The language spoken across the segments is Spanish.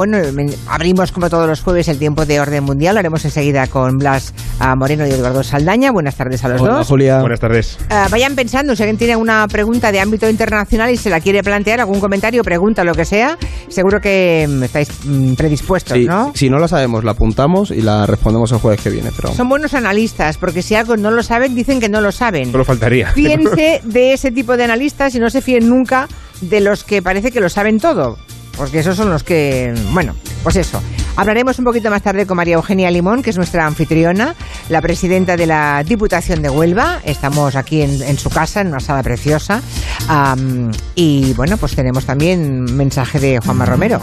Bueno, abrimos como todos los jueves el tiempo de orden mundial. Lo haremos enseguida con Blas ah, Moreno y Eduardo Saldaña. Buenas tardes a los Hola, dos. Julia. Buenas tardes. Ah, vayan pensando, si alguien tiene una pregunta de ámbito internacional y se la quiere plantear, algún comentario, pregunta, lo que sea, seguro que mm, estáis mm, predispuestos, Sí, ¿no? Si no la sabemos, la apuntamos y la respondemos el jueves que viene. Pero Son buenos analistas, porque si algo no lo saben, dicen que no lo saben. Solo faltaría. Fíjense de ese tipo de analistas y no se fíen nunca de los que parece que lo saben todo. Porque esos son los que, bueno, pues eso. Hablaremos un poquito más tarde con María Eugenia Limón, que es nuestra anfitriona, la presidenta de la Diputación de Huelva. Estamos aquí en, en su casa, en una sala preciosa. Y bueno, pues tenemos también mensaje de Juanma Romero.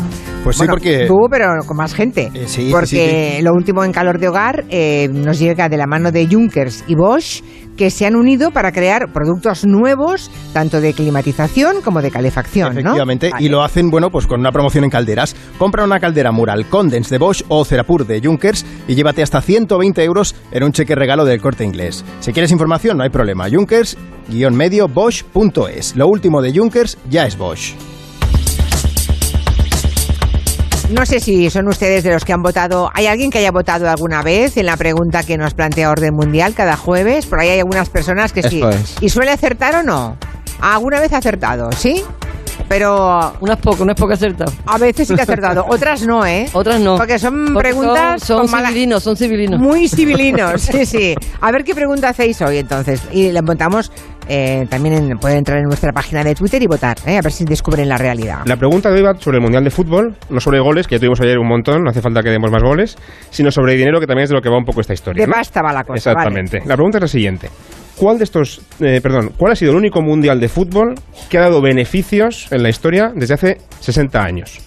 Pues sí, porque- Tú, pero con más gente. Eh, sí, porque sí, lo último en calor de hogar eh, nos llega de la mano de Junkers y Bosch, que se han unido para crear productos nuevos, tanto de climatización como de calefacción, ¿no? Efectivamente, Vale. y lo hacen, bueno, pues con una promoción en calderas. Compra una caldera Mural Condens de Bosch o Cerapur de Junkers y llévate hasta 120 euros en un cheque regalo del corte inglés. Si quieres información, no hay problema. Junkers-medio Bosch.es. Lo último de Junkers ya es Bosch. No sé si son ustedes de los que han votado. ¿Hay alguien que haya votado alguna vez en la pregunta que nos plantea Orden Mundial cada jueves? Por ahí hay algunas personas que sí. Es. ¿Y suele acertar o no? ¿Alguna vez ha acertado? ¿Sí? Pero Unas pocas, unas pocas acertadas. a veces sí que ha acertado. Otras no, ¿eh? Otras no. Porque son Porque preguntas Son, con son mala- civilinos, son civilinos. Muy civilinos, sí, sí. A ver qué pregunta hacéis hoy entonces. Y le montamos, eh, también en- pueden entrar en nuestra página de Twitter y votar, ¿eh? a ver si descubren la realidad. La pregunta de hoy va sobre el Mundial de Fútbol, no sobre goles, que ya tuvimos ayer un montón, no hace falta que demos más goles, sino sobre dinero, que también es de lo que va un poco esta historia. De ¿no? pasta va la cosa. Exactamente. vale. La pregunta es la siguiente. ¿Cuál de estos, eh, perdón, cuál ha sido el único Mundial de Fútbol que ha dado beneficios en la historia desde hace 60 años?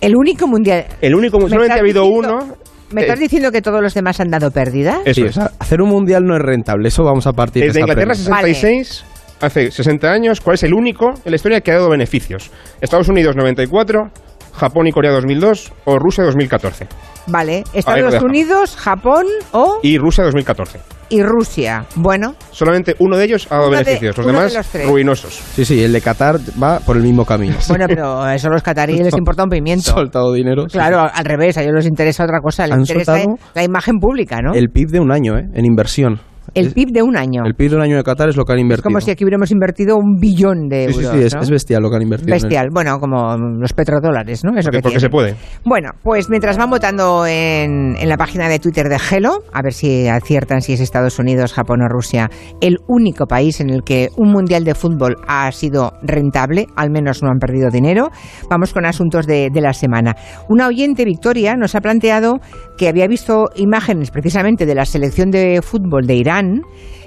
El único mundial. El único, ¿Me solamente ha habido diciendo- uno. ¿Me estás eh, diciendo que todos los demás han dado pérdida? Eso Sí, es. hacer un mundial no es rentable. Eso vamos a partir de Desde esta Inglaterra premisa. 66, hace 60 años, ¿cuál es el único en la historia que ha dado beneficios? Estados Unidos 94, Japón y Corea 2002 o Rusia 2014. Vale. Estados. Unidos, Japón o Y Rusia 2014. Y Rusia. Bueno, Solamente uno de ellos ha dado Uno de- beneficios, los de demás los tres. ruinosos. Sí, sí, el de Qatar va por el mismo camino. bueno, pero eso a los cataríes les importa un pimiento. Soltado dinero. sí, Claro, al revés, a ellos les interesa otra cosa, les Han interesa la imagen pública, ¿no? El PIB de un año, ¿eh? En inversión. El Es- PIB de un año. El PIB de un año de Qatar es lo que han Es invertido. como si aquí hubiéramos invertido un billón de Sí, euros. sí, sí, es, ¿no? es bestial lo que han invertido. en Bestial. Bueno, como los petrodólares, ¿no? Eso Porque, que porque se puede. Bueno, pues mientras van votando en, en la página de Twitter de Hello, a ver si aciertan si es Estados Unidos, Japón o Rusia, el único país en el que un mundial de fútbol ha sido rentable, al menos no han perdido dinero, vamos con asuntos de, de la semana. Una oyente, Victoria, nos ha planteado que había visto imágenes precisamente de la selección de fútbol de Irán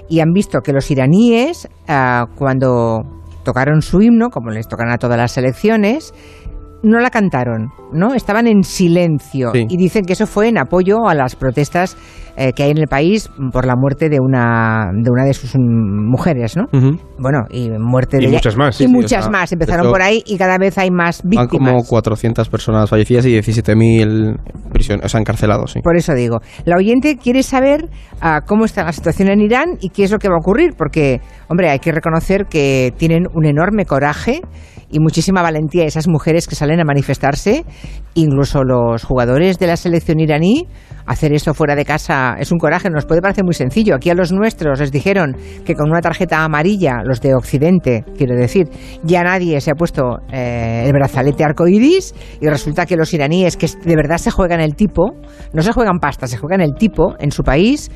y han visto que los iraníes, ah, cuando tocaron su himno, como les tocan a todas las selecciones, no la cantaron, ¿no? Estaban en silencio Sí. y dicen que eso fue en apoyo a las protestas eh, que hay en el país por la muerte de una de una de sus mujeres, ¿no? Bueno, y muerte Y de muchas más, y sí, muchas más empezaron esto- por ahí y cada vez hay más Van como víctimas. 400 personas fallecidas y 17.000 prisioneros, o sea, encarcelados, sí. Por eso digo, la oyente quiere saber ah, cómo está la situación en Irán y qué es lo que va a ocurrir, porque, hombre, hay que reconocer que tienen un enorme coraje y muchísima valentía esas mujeres que salen a manifestarse, incluso los jugadores de la selección iraní. Hacer eso fuera de casa es un coraje, nos puede parecer muy sencillo. Aquí a los nuestros les dijeron que con una tarjeta amarilla, los de Occidente, quiero decir, ya nadie se ha puesto eh, el brazalete arcoiris y resulta que los iraníes, que de verdad se juegan el tipo, no se juegan pasta, se juegan el tipo en su país,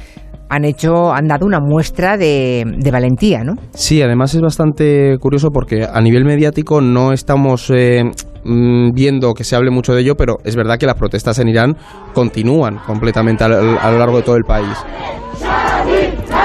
han hecho, han dado una muestra de, valentía, ¿no? Sí, además es bastante curioso porque a nivel mediático no estamos eh, mm, viendo que se hable mucho de ello, pero es verdad que las protestas en Irán continúan completamente a lo largo de todo el país.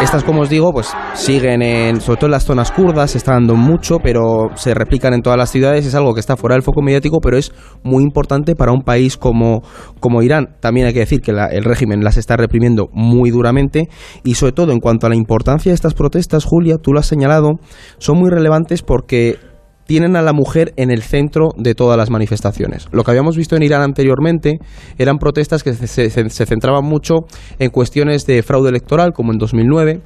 Estas, como os digo, pues siguen en, sobre todo en las zonas kurdas, se está dando mucho, pero se replican en todas las ciudades, es algo que está fuera del foco mediático, pero es muy importante para un país como, como Irán. También hay que decir que la- el régimen las está reprimiendo muy duramente y sobre todo en cuanto a la importancia de estas protestas, Julia, tú lo has señalado, son muy relevantes porque tienen a la mujer en el centro de todas las manifestaciones. Lo que habíamos visto en Irán anteriormente eran protestas que se, centraban mucho en cuestiones de fraude electoral, como en 2009,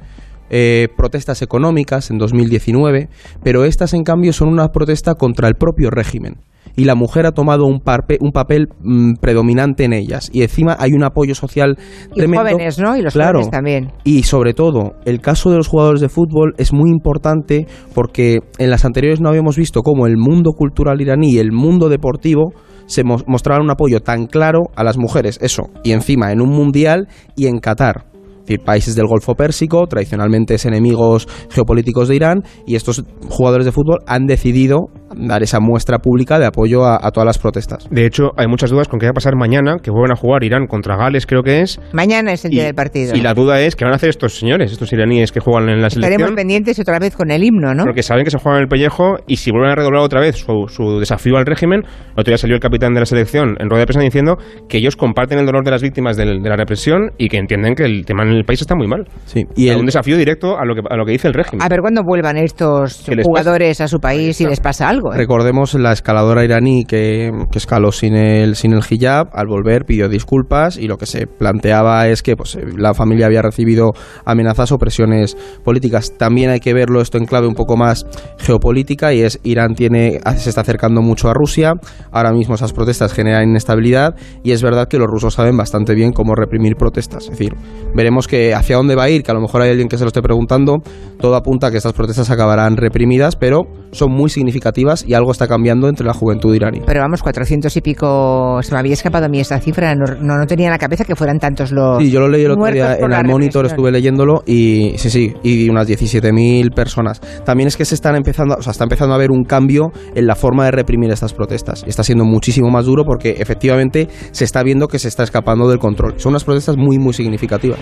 eh, protestas económicas en 2019, pero estas en cambio son una protesta contra el propio régimen. Y la mujer ha tomado un, parpe- un papel mm, predominante en ellas. Y encima hay un apoyo social Y tremendo. jóvenes, ¿no? Y los Claro. jóvenes también. Y sobre todo, el caso de los jugadores de fútbol es muy importante porque en las anteriores no habíamos visto cómo el mundo cultural iraní y el mundo deportivo se mos- mostraban un apoyo tan claro a las mujeres. Eso, y encima en un mundial y en Qatar. Es decir, países del Golfo Pérsico, tradicionalmente es enemigos geopolíticos de Irán, y estos jugadores de fútbol han decidido dar esa muestra pública de apoyo a, a todas las protestas. De hecho, hay muchas dudas con qué va a pasar mañana, que vuelven a jugar Irán contra Gales, creo que es. Mañana es el Y, día del partido. y la duda es qué van a hacer estos señores, estos iraníes que juegan en la Estaremos selección. pendientes otra vez con el himno, ¿no? Porque saben que se juegan el pellejo y si vuelven a redoblar otra vez su, su desafío al régimen, el otro día salió el capitán de la selección en rueda de prensa diciendo que ellos comparten el dolor de las víctimas del- de la represión y que entienden que el tema en el país está muy mal. Sí, y Y el, un desafío directo a lo que, a lo que dice el régimen. A ver cuándo vuelvan estos ¿Qué les jugadores a su país y les pasa algo. ¿Eh? Recordemos la escaladora iraní que, escaló sin el, sin el hijab, al volver pidió disculpas y lo que se planteaba es que pues, eh, la familia había recibido amenazas o presiones políticas. También hay que verlo esto en clave un poco más geopolítica y es Irán tiene, se está acercando mucho a Rusia, ahora mismo esas protestas generan inestabilidad y es verdad que los rusos saben bastante bien cómo reprimir protestas. Es decir, veremos que hacia dónde va a ir, que a lo mejor hay alguien que se lo esté preguntando, todo apunta a que estas protestas acabarán reprimidas, pero son muy significativas y algo está cambiando entre la juventud iraní. Pero vamos, 400 y pico, se me había escapado a mí esta cifra, no, no, no tenía en la cabeza que fueran tantos los Sí, yo lo leí el otro día en el monitor, estuve leyéndolo y sí, sí, y unas 17.000 personas. También es que se están empezando, o sea, está empezando a haber un cambio en la forma de reprimir estas protestas. Está siendo muchísimo más duro porque efectivamente se está viendo que se está escapando del control. Son unas protestas muy, muy significativas.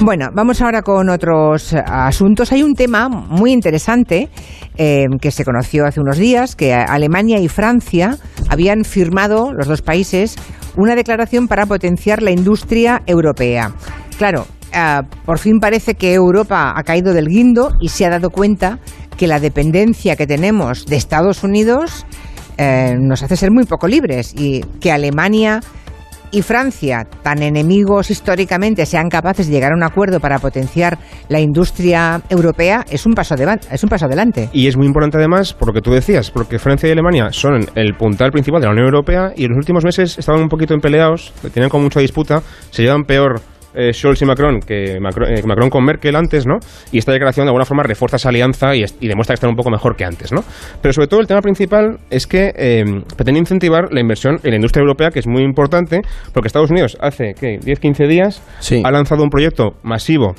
Bueno, vamos ahora con otros asuntos. Hay un tema muy interesante eh, que se conoció hace unos días, que Alemania y Francia habían firmado, los dos países, una declaración para potenciar la industria europea. Claro, ah, por fin parece que Europa ha caído del guindo y se ha dado cuenta que la dependencia que tenemos de Estados Unidos eh, nos hace ser muy poco libres y que Alemania y Francia, tan enemigos históricamente, sean capaces de llegar a un acuerdo para potenciar la industria europea, es un paso, es un paso adelante. Y es muy importante además, por lo que tú decías, porque Francia y Alemania son el puntal principal de la Unión Europea y en los últimos meses estaban un poquito empeleados, tenían como mucha disputa, se llevan peor eh, Scholz y Macron que Macron, eh, Macron con Merkel antes, ¿no? Y esta declaración de alguna forma refuerza esa alianza y demuestra que están un poco mejor que antes, ¿no? Pero sobre todo el tema principal es que eh, pretende incentivar la inversión en la industria europea, que es muy importante, porque Estados Unidos hace, ¿qué? 10-15 días Sí. ha lanzado un proyecto masivo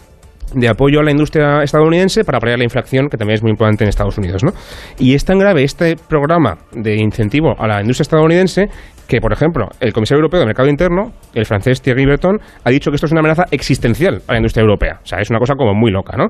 de apoyo a la industria estadounidense para paliar la inflación, que también es muy importante en Estados Unidos. ¿no? Y es tan grave este programa de incentivo a la industria estadounidense que, por ejemplo, el comisario europeo de Mercado Interno, el francés Thierry Breton, ha dicho que esto es una amenaza existencial a la industria europea. O sea, es una cosa como muy loca, ¿no?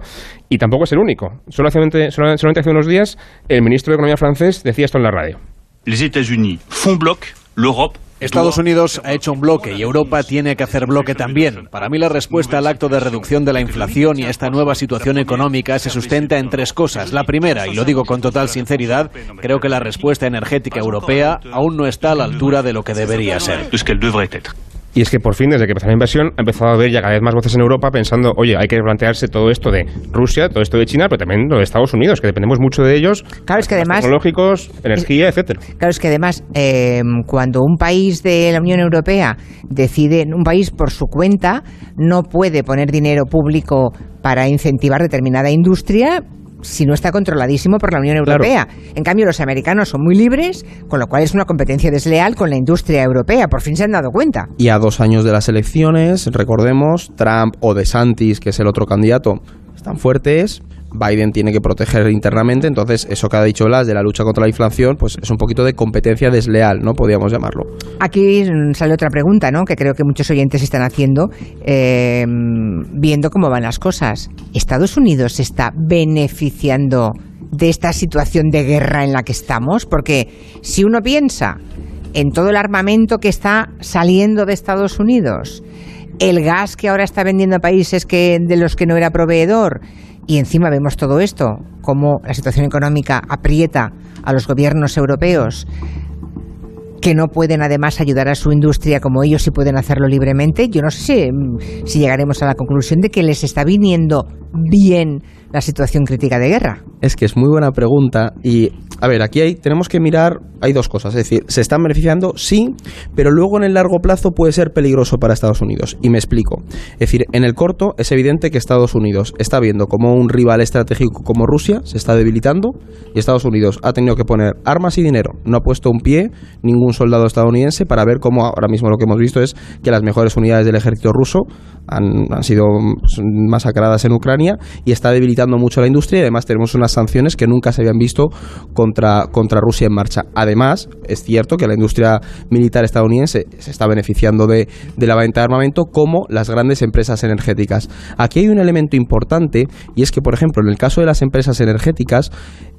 Y tampoco es el único. Solamente, solamente hace unos días el ministro de Economía francés decía esto en la radio. Les États-Unis font bloc, l'Europe Estados Unidos ha hecho un bloque y Europa tiene que hacer bloque también. Para mí la respuesta al acto de reducción de la inflación y a esta nueva situación económica se sustenta en tres cosas. La primera, y lo digo con total sinceridad, creo que la respuesta energética europea aún no está a la altura de lo que debería ser. Y es que por fin, desde que empezó la invasión, ha empezado a haber ya cada vez más voces en Europa pensando, oye, hay que plantearse todo esto de Rusia, todo esto de China, pero también lo de Estados Unidos, que dependemos mucho de ellos. Claro, es que además- Tecnológicos, energía, etcétera. Claro, es que además, eh, cuando un país de la Unión Europea decide, un país por su cuenta, no puede poner dinero público para incentivar determinada industria si no está controladísimo por la Unión Claro. Europea. En cambio, los americanos son muy libres, con lo cual es una competencia desleal con la industria europea. Por fin se han dado cuenta. Y a dos años de las elecciones, recordemos, Trump o DeSantis, que es el otro candidato, están fuertes. Biden tiene que proteger internamente, entonces eso que ha dicho Blas de la lucha contra la inflación, pues es un poquito de competencia desleal, ¿no? Podríamos llamarlo. Aquí sale otra pregunta, ¿no? Que creo que muchos oyentes están haciendo, eh, viendo cómo van las cosas. ¿Estados Unidos está beneficiando de esta situación de guerra en la que estamos? Porque si uno piensa en todo el armamento que está saliendo de Estados Unidos, el gas que ahora está vendiendo a países que, de los que no era proveedor, y encima vemos todo esto, cómo la situación económica aprieta a los gobiernos europeos, que no pueden además ayudar a su industria como ellos sí pueden hacerlo libremente, yo no sé si, mm, si llegaremos a la conclusión de que les está viniendo bien la situación crítica de guerra. Es que es muy buena pregunta y, a ver, aquí hay, tenemos que mirar, hay dos cosas, es decir, se están beneficiando, sí, pero luego en el largo plazo puede ser peligroso para Estados Unidos. Y me explico. Es decir, en el corto es evidente que Estados Unidos está viendo como un rival estratégico como Rusia se está debilitando y Estados Unidos ha tenido que poner armas y dinero. No ha puesto un pie ningún soldado estadounidense para ver cómo ahora mismo lo que hemos visto es que las mejores unidades del ejército ruso han, han sido pues, masacradas en Ucrania y está debilitando mucho la industria además tenemos unas sanciones que nunca se habían visto contra, contra Rusia en marcha. Además, es cierto que la industria militar estadounidense se está beneficiando de, de la venta de armamento como las grandes empresas energéticas. Aquí hay un elemento importante y es que, por ejemplo, en el caso de las empresas energéticas,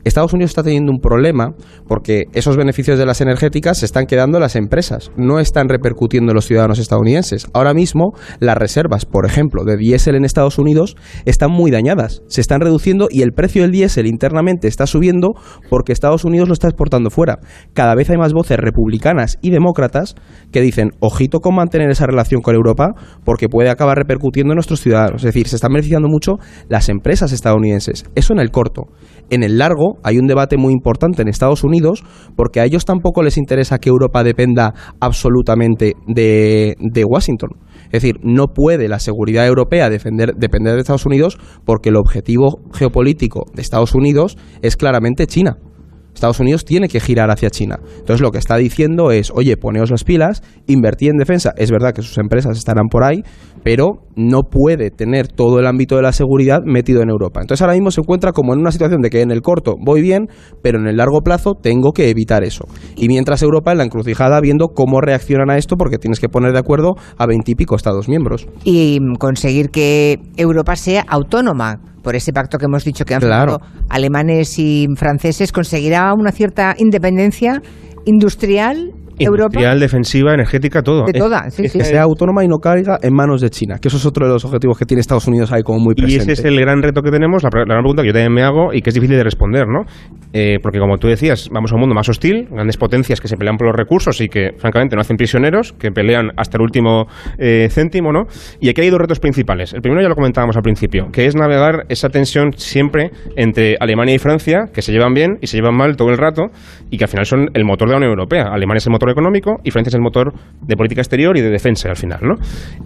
Estados Unidos está teniendo un problema porque esos beneficios de las energéticas se están quedando en las empresas, no están repercutiendo en los ciudadanos estadounidenses. Ahora mismo, las reservas, por ejemplo, de diésel en Estados Unidos están muy dañadas, se están reduciendo y el precio del diésel internamente está subiendo porque Estados Unidos lo está exportando fuera. Cada vez hay más voces republicanas y demócratas que dicen, ojito con mantener esa relación con Europa porque puede acabar repercutiendo en nuestros ciudadanos. Es decir, se están beneficiando mucho las empresas estadounidenses. Eso en el corto. En el largo hay un debate muy importante en Estados Unidos porque a ellos tampoco les interesa que Europa dependa absolutamente de, Washington. Es decir, no puede la seguridad europea defender, depender de Estados Unidos porque el objetivo geopolítico de Estados Unidos es claramente China. Estados Unidos tiene que girar hacia China. Entonces lo que está diciendo es, oye, poneos las pilas, invertid en defensa. Es verdad que sus empresas estarán por ahí, pero no puede tener todo el ámbito de la seguridad metido en Europa. Entonces ahora mismo se encuentra como en una situación de que en el corto voy bien, pero en el largo plazo tengo que evitar eso. Y mientras Europa en la encrucijada viendo cómo reaccionan a esto, porque tienes que poner de acuerdo a veintipico Estados miembros. Y mm, conseguir que Europa sea autónoma por ese pacto que hemos dicho que han Claro. firmado alemanes y franceses, conseguirá una cierta independencia industrial Europa. Industrial, defensiva, energética, todo. De Es- toda, sí, es sí. Que sea autónoma y no caiga en manos de China, que eso es otro de los objetivos que tiene Estados Unidos ahí como muy Y presente. ese es el gran reto que tenemos, la, la gran pregunta que yo también me hago y que es difícil de responder, ¿no? Eh, porque como tú decías, vamos a un mundo más hostil, grandes potencias que se pelean por los recursos y que francamente no hacen prisioneros, que pelean hasta el último eh, céntimo, ¿no? Y aquí hay dos retos principales. El primero ya lo comentábamos al principio, que es navegar esa tensión siempre entre Alemania y Francia, que se llevan bien y se llevan mal todo el rato, y que al final son el motor de la Unión Europea. Alemania es el motor económico y Francia es el motor de política exterior y de defensa al final, ¿no?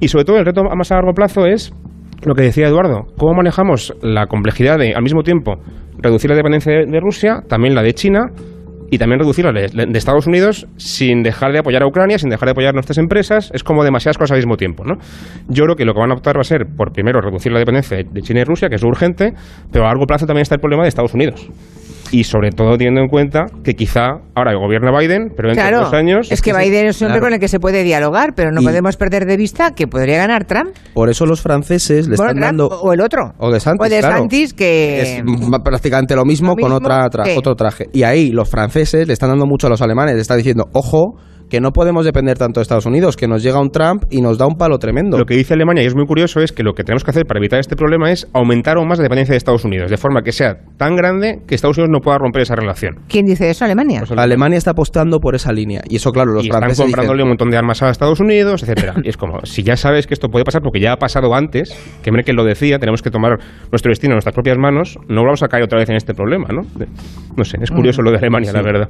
Y sobre todo el reto a más a largo plazo es lo que decía Eduardo, ¿cómo manejamos la complejidad de, al mismo tiempo, reducir la dependencia de, Rusia, también la de China y también reducir la de, de Estados Unidos sin dejar de apoyar a Ucrania, sin dejar de apoyar nuestras empresas? Es como demasiadas cosas al mismo tiempo, ¿no? Yo creo que lo que van a optar va a ser, por primero, reducir la dependencia de, China y Rusia, que es urgente, pero a largo plazo también está el problema de Estados Unidos. Y sobre todo teniendo en cuenta que quizá ahora gobierna Biden, pero dentro de Claro, dos años... es que Biden es un hombre claro. con el que se puede dialogar, pero no Y- podemos perder de vista que podría ganar Trump. Por eso los franceses le Bueno, están Trump dando... o el otro. O de Santis, O de claro. Santis, que... Es prácticamente lo mismo, Lo con otra tra- que- otro traje. Y ahí los franceses le están dando mucho a los alemanes, le están diciendo, ojo, que no podemos depender tanto de Estados Unidos, que nos llega un Trump y nos da un palo tremendo. Lo que dice Alemania, y es muy curioso, es que lo que tenemos que hacer para evitar este problema es aumentar aún más la dependencia de Estados Unidos, de forma que sea tan grande que Estados Unidos no pueda romper esa relación. ¿Quién dice eso? Alemania. Pues Alemania está apostando por esa línea. Y eso, claro, los y están franceses comprándole dicen, un montón de armas a Estados Unidos, etcétera. y es como, si ya sabes que esto puede pasar, porque ya ha pasado antes, que Merkel lo decía, tenemos que tomar nuestro destino en nuestras propias manos, no vamos a caer otra vez en este problema, ¿no? No sé, es curioso lo de Alemania, la verdad.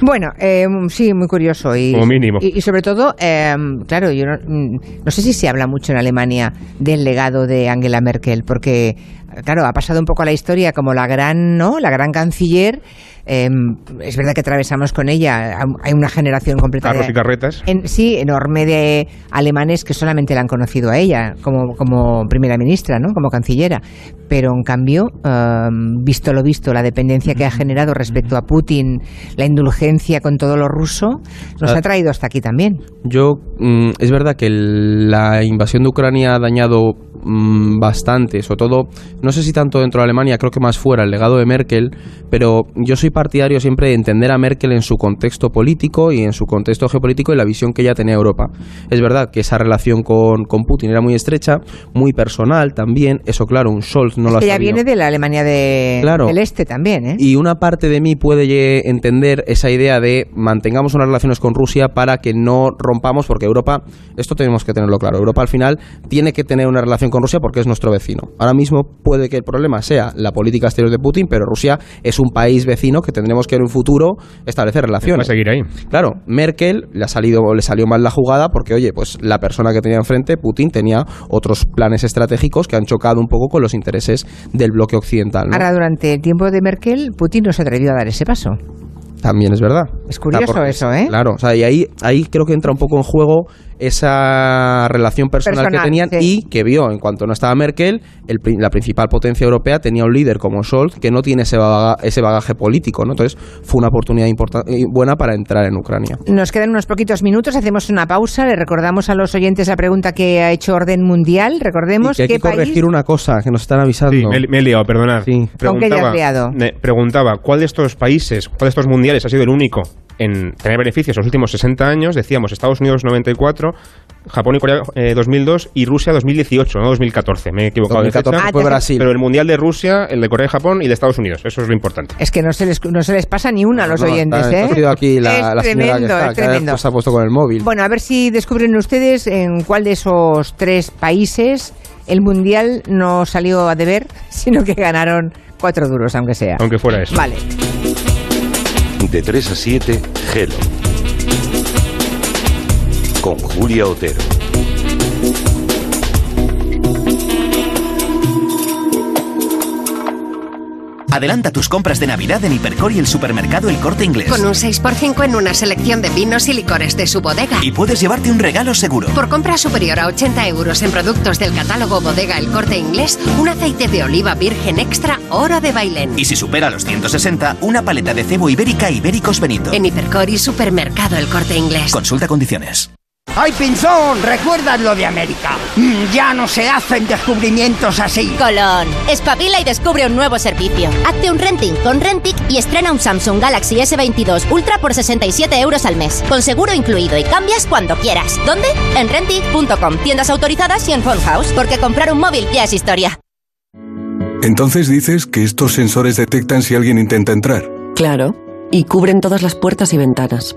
Bueno, eh, sí, muy curioso. Y, Como mínimo. Y, y sobre todo, eh, claro, yo no, mm, no sé si se habla mucho en Alemania del legado de Angela Merkel, porque, claro, ha pasado un poco a la historia como la gran, ¿no? La gran canciller. Eh, es verdad que atravesamos con ella, hay una generación completa Carros y carretas. en- sí, enorme de alemanes que solamente la han conocido a ella como, como primera ministra, ¿no? como cancillera. Pero en cambio, em, visto lo visto, la dependencia que ha generado respecto a Putin, la indulgencia con todo lo ruso, nos Ah. ha traído hasta aquí también. Yo, mm, es verdad que la invasión de Ucrania ha dañado mm, bastante, sobre todo, no sé si tanto dentro de Alemania, creo que más fuera, el legado de Merkel, pero yo soy partidario siempre de entender a Merkel en su contexto político y en su contexto geopolítico y la visión que ella tenía de Europa. Es verdad que esa relación con, con Putin era muy estrecha, muy personal también. Eso, claro, un Scholz no Es lo ha que sabido. viene de la Alemania de, Claro. del Este también, ¿eh? Y una parte de mí puede entender esa idea de mantengamos unas relaciones con Rusia para que no rompamos, porque Europa, esto tenemos que tenerlo claro, Europa al final tiene que tener una relación con Rusia porque es nuestro vecino. Ahora mismo puede que el problema sea la política exterior de Putin, pero Rusia es un país vecino que tendremos que en un futuro establecer Va a relaciones. seguir ahí. Claro, Merkel le ha salido, le salió mal la jugada porque, oye, pues la persona que tenía enfrente, Putin, tenía otros planes estratégicos que han chocado un poco con los intereses del bloque occidental. ¿no? Ahora, durante el tiempo de Merkel, Putin no se atrevió a dar ese paso. También es verdad. Es curioso porque- eso, ¿eh? Claro, o sea, y ahí, ahí creo que entra un poco en juego esa relación personal, Personal, que tenían sí. y que vio, en cuanto no estaba Merkel, el la principal potencia europea tenía un líder como Scholz que no tiene ese, baga- ese bagaje político, ¿no? Entonces fue una oportunidad buena para entrar en Ucrania. Nos quedan unos poquitos minutos, hacemos una pausa, le recordamos a los oyentes la pregunta que ha hecho Orden Mundial, recordemos Y que hay qué que corregir país... una cosa que nos están avisando. Sí, me, me he liado, perdonad. Sí. ¿Con qué te has liado? me preguntaba, ¿cuál de estos países, cuál de estos mundiales ha sido el único en tener beneficios los últimos 60 años? Decíamos Estados Unidos 94, Japón y Corea eh, 2002 y Rusia 2018, no 2014. Me he equivocado de 2014 fecha. fue Ah, Brasil. Pero el mundial de Rusia, el de Corea y Japón y de Estados Unidos. Eso es lo importante. Es que no se les, no se les pasa ni una a los No, oyentes, está- ¿eh? aquí la, es la señora que tremendo, está, es tremendo. se ha puesto con el móvil. Bueno, a ver si descubren ustedes en cuál de esos tres países el Mundial no salió a deber, sino que ganaron cuatro duros, aunque sea. Aunque fuera eso. Vale. De 3 a 7, Gelo. Con Julia Otero. Adelanta tus compras de Navidad en Hipercor y el supermercado El Corte Inglés. Con un 6x5 en una selección de vinos y licores de su bodega. Y puedes llevarte un regalo seguro. Por compra superior a 80 euros en productos del catálogo Bodega El Corte Inglés, un aceite de oliva virgen extra oro de Bailén. Y si supera los 160, una paleta de cebo ibérica Ibéricos Benito. En Hipercor y supermercado El Corte Inglés. Consulta condiciones. ¡Ay, Pinzón! ¿Recuerdas lo de América? Mm, ya no se hacen descubrimientos así. Colón, espabila y descubre un nuevo servicio. Hazte un renting con Rentic y estrena un Samsung Galaxy S22 Ultra por 67 euros al mes, con seguro incluido y cambias cuando quieras. ¿Dónde? En Rentic.com, tiendas autorizadas y en Phone House, porque comprar un móvil ya es historia. Entonces dices que estos sensores detectan si alguien intenta entrar. Claro, y cubren todas las puertas y ventanas.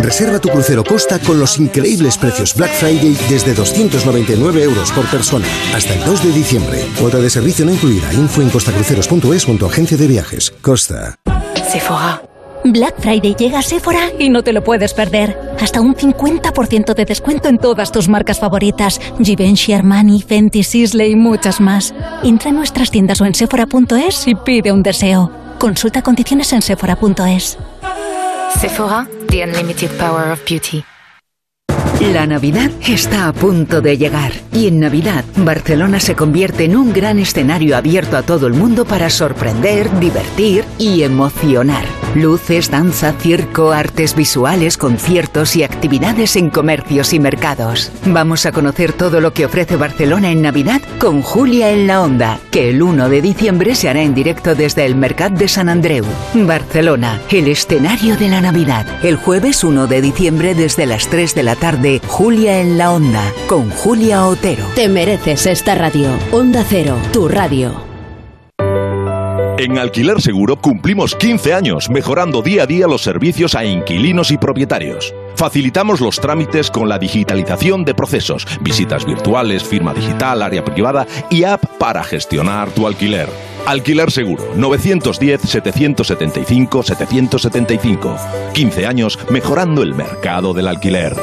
Reserva tu crucero Costa con los increíbles precios Black Friday desde 299 euros por persona hasta el 2 de diciembre. Cuota de servicio no incluida. Info en costacruceros.es junto a agencia de viajes. Costa. Sephora. Black Friday llega a Sephora y no te lo puedes perder. Hasta un 50% de descuento en todas tus marcas favoritas. Givenchy, Armani, Fenty, Sisley y muchas más. Entra en nuestras tiendas o en sephora.es y pide un deseo. Consulta condiciones en sephora.es. Sephora, the unlimited power of beauty. La Navidad está a punto de llegar y en Navidad Barcelona se convierte en un gran escenario abierto a todo el mundo para sorprender, divertir y emocionar. Luces, danza, circo, artes visuales, conciertos y actividades en comercios y mercados. Vamos a conocer todo lo que ofrece Barcelona en Navidad con Julia en la Onda, que el 1 de diciembre se hará en directo desde el Mercat de San Andreu. Barcelona, el escenario de la Navidad. El jueves 1 de diciembre desde las 3 de la tarde, Julia en la Onda, con Julia Otero. Te mereces esta radio. Onda Cero, tu radio. En Alquiler Seguro cumplimos 15 años mejorando día a día los servicios a inquilinos y propietarios. Facilitamos los trámites con la digitalización de procesos, visitas virtuales, firma digital, área privada y app para gestionar tu alquiler. Alquiler Seguro 910-775-775. 15 años mejorando el mercado del alquiler.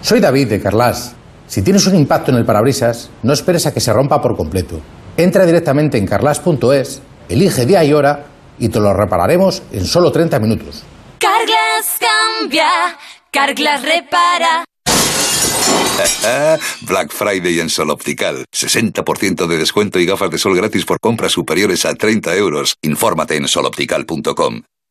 Soy David de Carlas. Si tienes un impacto en el parabrisas, no esperes a que se rompa por completo. Entra directamente en carlas.es, elige día y hora y te lo repararemos en solo 30 minutos. Carglass cambia, Carglass repara. Black Friday en Sol Optical. 60% de descuento y gafas de sol gratis por compras superiores a 30 euros. Infórmate en soloptical.com.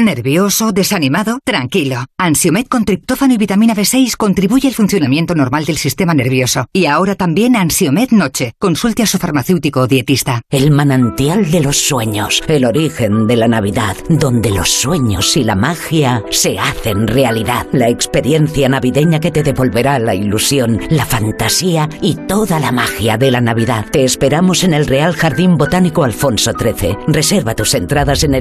¿Nervioso? ¿Desanimado? Tranquilo. Ansiomed con triptófano y vitamina B6 contribuye al funcionamiento normal del sistema nervioso. Y ahora también Ansiomed Noche. Consulte a su farmacéutico o dietista. El manantial de los sueños, el origen de la Navidad, donde los sueños y la magia se hacen realidad. La experiencia navideña que te devolverá la ilusión, la fantasía y toda la magia de la Navidad. Te esperamos en el Real Jardín Botánico Alfonso XIII. Reserva tus entradas en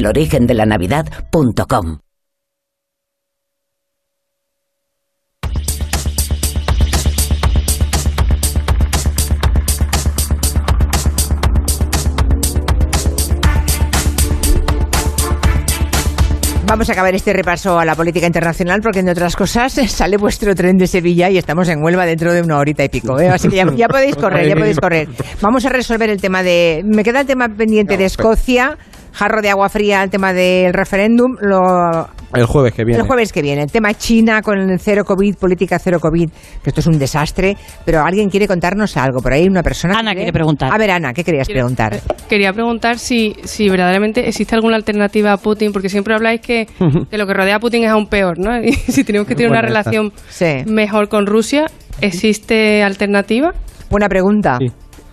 Vamos a acabar este repaso a la política internacional porque, entre otras cosas, sale vuestro tren de Sevilla y estamos en Huelva dentro de una horita y pico. ¿eh? Así que ya, ya podéis correr, ya podéis correr. Vamos a resolver el tema de... Me queda el tema pendiente de Escocia, jarro de agua fría, el tema del referéndum. Lo, El jueves que viene. el jueves que viene, el tema China con el cero COVID, política cero COVID, que esto es un desastre, pero alguien quiere contarnos algo. Por ahí una persona... Ana quiere preguntar. A ver, Ana, ¿qué querías preguntar? Quería preguntar si, si verdaderamente existe alguna alternativa a Putin, porque siempre habláis que, que lo que rodea a Putin es aún peor, ¿no? Y si tenemos que tener una Bueno, relación Sí. mejor con Rusia, ¿existe alternativa? Buena pregunta.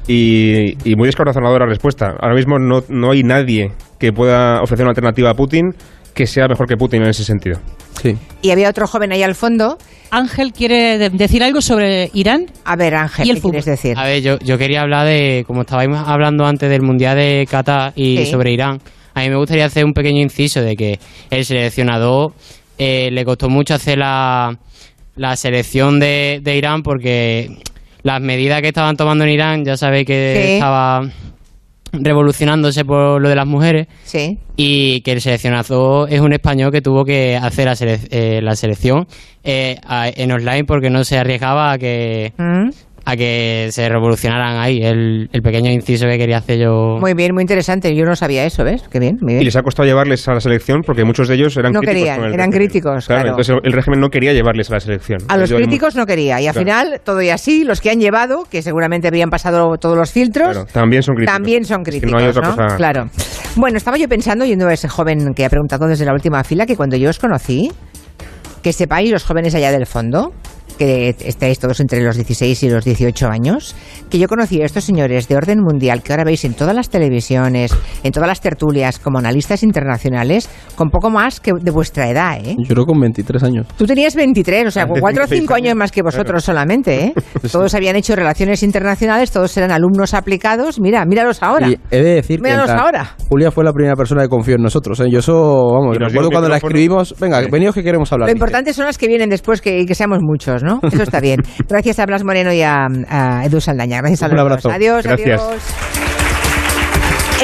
Y, y muy descorazonadora respuesta. Ahora mismo no, no hay nadie que pueda ofrecer una alternativa a Putin que sea mejor que Putin en ese sentido. Sí. Y había otro joven ahí al fondo. Ángel quiere de- decir algo sobre Irán. A ver, Ángel, ¿Y el ¿qué quieres decir? A ver, yo, yo quería hablar de, como estabais hablando antes del Mundial de Qatar y Sí. sobre Irán, a mí me gustaría hacer un pequeño inciso de que el seleccionador eh, le costó mucho hacer la, la selección de, de Irán porque las medidas que estaban tomando en Irán, ya sabéis que Sí. estaba revolucionándose por lo de las mujeres Sí. y que el seleccionador es un español que tuvo que hacer la, sele- eh, la selección eh, a- en online porque no se arriesgaba a que Mm. A que se revolucionaran ahí el, el pequeño inciso que quería hacer yo Muy bien, muy interesante. Yo no sabía eso, ¿ves? Qué bien, muy Y bien. les ha costado llevarles a la selección porque muchos de ellos eran No críticos. querían, con el eran régimen. críticos, Claro, claro. Entonces el, el régimen no quería llevarles a la selección. A los críticos no quería. Y al Claro. final, todo y así, los que han llevado, que seguramente habrían pasado todos los filtros, Claro, también son críticos. también son Es que críticos. no hay otra ¿no? cosa. Claro. Bueno, estaba yo pensando, yendo a ese joven que ha preguntado desde la última fila, que cuando yo os conocí, que sepáis, los jóvenes allá del fondo, que estáis todos entre los 16 y los 18 años, que yo conocí a estos señores de orden mundial que ahora veis en todas las televisiones, en todas las tertulias, como analistas internacionales, con poco más que de vuestra edad, ¿eh? Yo creo con 23 años. Tú tenías 23, o sea, Antes 4 o 16 5 años más que vosotros solamente, ¿eh? Todos habían hecho relaciones internacionales, todos eran alumnos aplicados. Mira, míralos ahora. Y he de decir que Míralos entra- ahora. Julia fue la primera persona que confió en nosotros. ¿eh? Yo eso, vamos, recuerdo cuando la escribimos. Venga, venidos que queremos hablar. Lo importante son las que vienen después que, que seamos muchos, ¿no? Eso está bien. Gracias a Blas Moreno y a, a Edu Saldaña. Gracias a Un los abrazo. dos. Adiós, Gracias. adiós.